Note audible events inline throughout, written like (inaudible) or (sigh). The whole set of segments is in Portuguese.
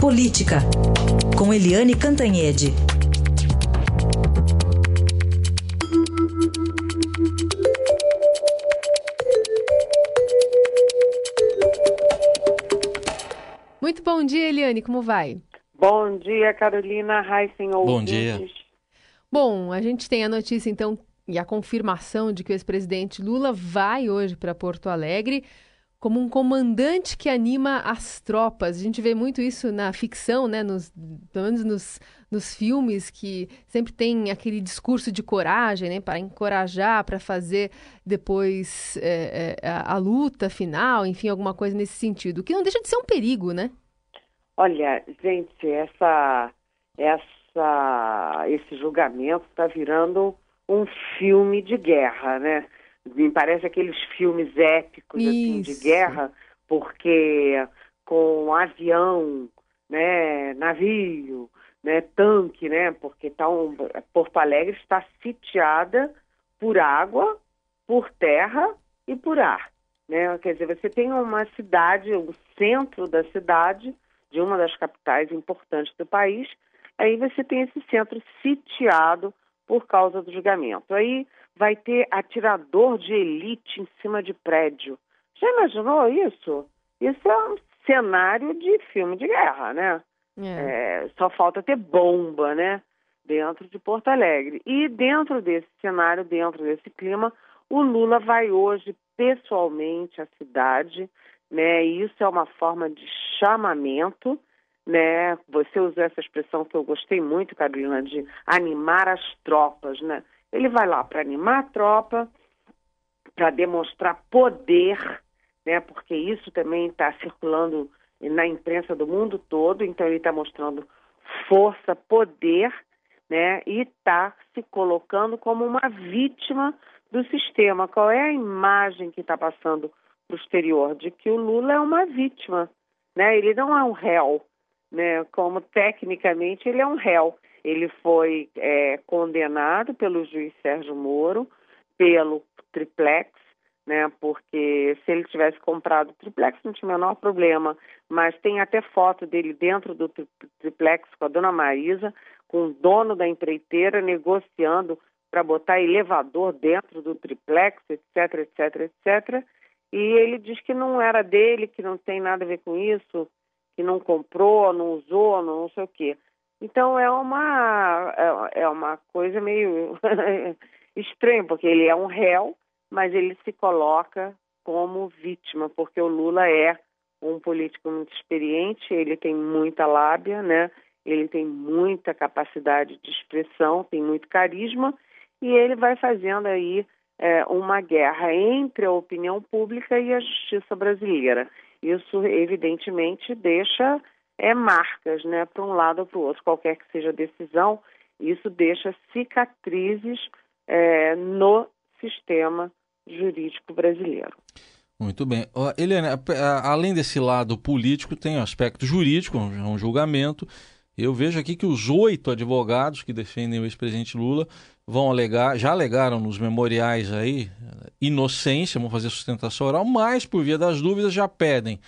Política, com Eliane Cantanhede. Muito bom dia, Eliane, como vai? Bom dia, Carolina Heisen. Bom dia. Bom, a gente tem a notícia, então, e a confirmação de que o ex-presidente Lula vai hoje para Porto Alegre como um comandante que anima as tropas. A gente vê muito isso na ficção, né? Nos, pelo menos nos, nos filmes, que sempre tem aquele discurso de coragem, né? Para encorajar, para fazer depois é, é, a, a, luta final, enfim, alguma coisa nesse sentido. Que não deixa de ser um perigo, né? Olha, gente, essa, essa, esse julgamento está virando um filme de guerra, né? Me parece aqueles filmes épicos assim, de guerra, porque com avião, né, navio, né, tanque, né, porque tá um, Porto Alegre está sitiada por água, por terra e por ar, né? Quer dizer, você tem uma cidade, o centro da cidade, de uma das capitais importantes do país, aí você tem esse centro sitiado por causa do julgamento. Aí vai ter atirador de elite em cima de prédio. Já imaginou isso? Isso é um cenário de filme de guerra, né? É. É, só falta ter bomba, né? Dentro de Porto Alegre. E dentro desse cenário, dentro desse clima, o Lula vai hoje pessoalmente à cidade, né? E isso é uma forma de chamamento, né? Você usou essa expressão que eu gostei muito, Carolina, de animar as tropas, né? Ele vai lá para animar a tropa, para demonstrar poder, né? Porque isso também está circulando na imprensa do mundo todo, então ele está mostrando força, poder, né? E está se colocando como uma vítima do sistema. Qual é a imagem que está passando para o exterior? De que o Lula é uma vítima, né? Ele não é um réu, né? Como tecnicamente ele é um réu. Ele foi é, condenado pelo juiz Sérgio Moro pelo triplex, né? Porque se ele tivesse comprado o triplex não tinha o menor problema. Mas tem até foto dele dentro do triplex com a dona Marisa, com o dono da empreiteira negociando para botar elevador dentro do triplex, etc, etc, etc. E ele diz que não era dele, que não tem nada a ver com isso, que não comprou, não usou, não, sei o quê. Então é uma, é, é uma coisa meio (laughs) estranha, porque ele é um réu, mas ele se coloca como vítima, porque o Lula é um político muito experiente, ele tem muita lábia, né? Ele tem muita capacidade de expressão, tem muito carisma e ele vai fazendo aí é, uma guerra entre a opinião pública e a justiça brasileira. Isso evidentemente deixa é, marcas, né, para um lado ou para o outro, qualquer que seja a decisão, isso deixa cicatrizes é, no sistema jurídico brasileiro. Muito bem. Helena, além desse lado político, tem o aspecto jurídico, um julgamento. Eu vejo aqui que os oito advogados que defendem o ex-presidente Lula vão alegar, já alegaram nos memoriais aí, inocência, vão fazer sustentação oral, mas por via das dúvidas já pedem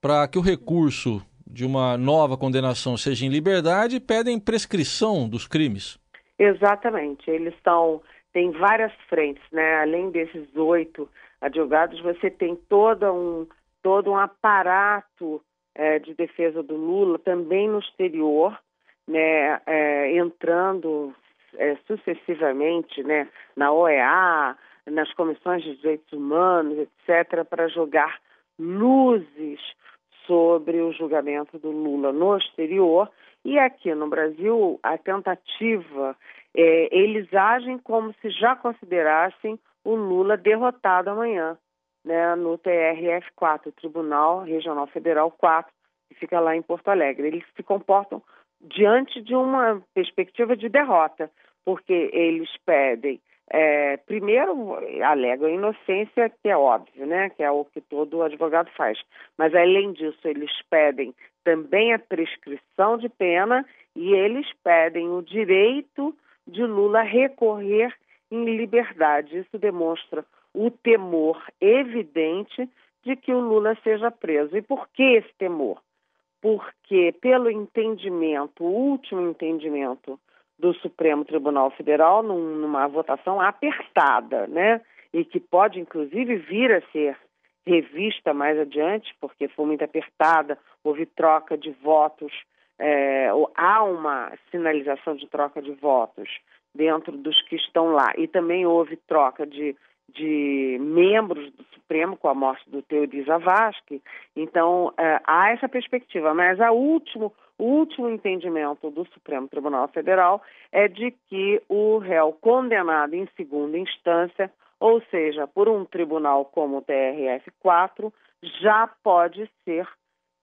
para que o recurso de uma nova condenação seja em liberdade, pedem prescrição dos crimes. Exatamente. Eles estão. Tem várias frentes, né? Além desses oito advogados, você tem todo um, todo um aparato é, de defesa do Lula também no exterior, né? É, entrando é, sucessivamente né? na OEA, nas comissões de direitos humanos, etc., para jogar luzes sobre o julgamento do Lula no exterior e aqui no Brasil a tentativa é, eles agem como se já considerassem o Lula derrotado amanhã, né, no TRF4, Tribunal Regional Federal 4, que fica lá em Porto Alegre. Eles se comportam diante de uma perspectiva de derrota, porque eles pedem é, primeiro, alegam inocência, que é óbvio, né? Que é o que todo advogado faz. Mas, além disso, eles pedem também a prescrição de pena e eles pedem o direito de Lula recorrer em liberdade. Isso demonstra o temor evidente de que o Lula seja preso. E por que esse temor? porque pelo entendimento, o último entendimento do Supremo Tribunal Federal, num, numa votação apertada, né? E que pode, inclusive, vir a ser revista mais adiante, porque foi muito apertada, houve troca de votos, é, há uma sinalização de troca de votos dentro dos que estão lá. E também houve troca de, de membros do Supremo com a morte do Teori Zavascki. Então, é, há essa perspectiva. Mas a último, o último entendimento do Supremo Tribunal Federal é de que o réu condenado em segunda instância ou seja, por um tribunal como o TRF4, já pode ser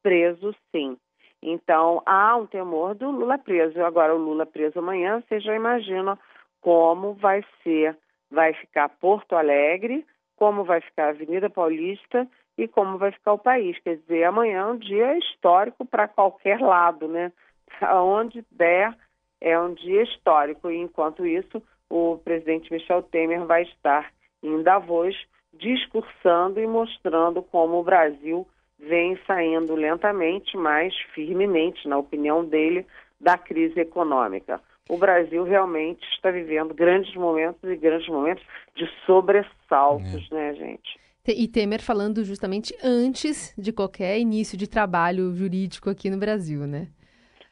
preso sim. Então, há um temor do Lula preso. Agora, o Lula preso amanhã, você já imagina como vai ser, vai ficar Porto Alegre, como vai ficar a Avenida Paulista e como vai ficar o país. Quer dizer, amanhã é um dia histórico para qualquer lado, né? (laughs) Aonde der, é um dia histórico. E, enquanto isso, o presidente Michel Temer vai estar em Davos, discursando e mostrando como o Brasil vem saindo lentamente, mas firmemente, na opinião dele, da crise econômica. O Brasil realmente está vivendo grandes momentos e grandes momentos de sobressaltos, é. né, gente? E Temer falando justamente antes de qualquer início de trabalho jurídico aqui no Brasil, né?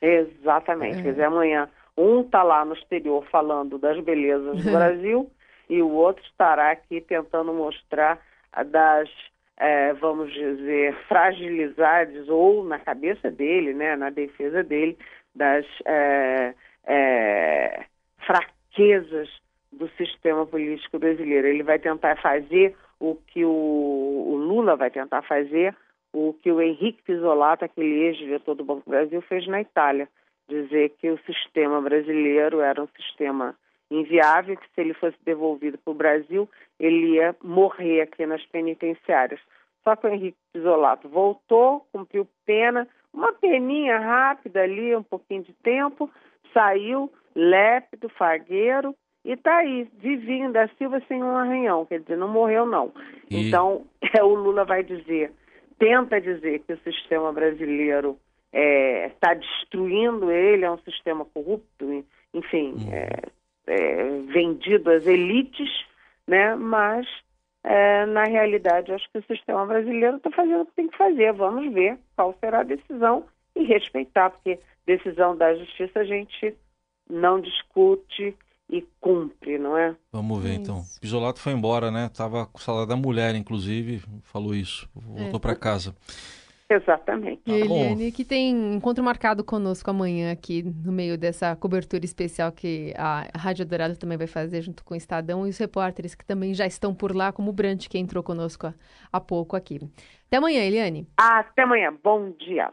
Exatamente. É. Quer dizer, amanhã um está lá no exterior falando das belezas do (laughs) Brasil e o outro estará aqui tentando mostrar das, é, vamos dizer, fragilidades ou na cabeça dele, né, na defesa dele, das é, é, fraquezas do sistema político brasileiro. Ele vai tentar fazer o que o, o Lula vai tentar fazer, o que o Henrique Pisolato, aquele ex-diretor do Banco do Brasil, fez na Itália, dizer que o sistema brasileiro era um sistema inviável, que se ele fosse devolvido para o Brasil, ele ia morrer aqui nas penitenciárias. Só que o Henrique Isolato voltou, cumpriu pena, uma peninha rápida ali, um pouquinho de tempo, saiu lépido, fagueiro, e está aí, vivinho da Silva sem um arranhão, quer dizer, não morreu não. E... Então, (laughs) é, o Lula vai dizer, tenta dizer que o sistema brasileiro está é, tá destruindo ele, é um sistema corrupto, enfim, hum. é, é, vendido às elites, né? mas é, na realidade acho que o sistema brasileiro está fazendo o que tem que fazer. Vamos ver qual será a decisão e respeitar, porque decisão da justiça a gente não discute e cumpre, não é? Vamos ver então. O Pisolato foi embora, né? Tava com o salário da mulher, inclusive, falou isso. Voltou é. para casa. Exatamente. E Eliane, que tem encontro marcado conosco amanhã aqui no meio dessa cobertura especial que a Rádio Dourado também vai fazer junto com o Estadão e os repórteres que também já estão por lá, como o Brant, que entrou conosco há, há pouco aqui. Até amanhã, Eliane. Até amanhã. Bom dia.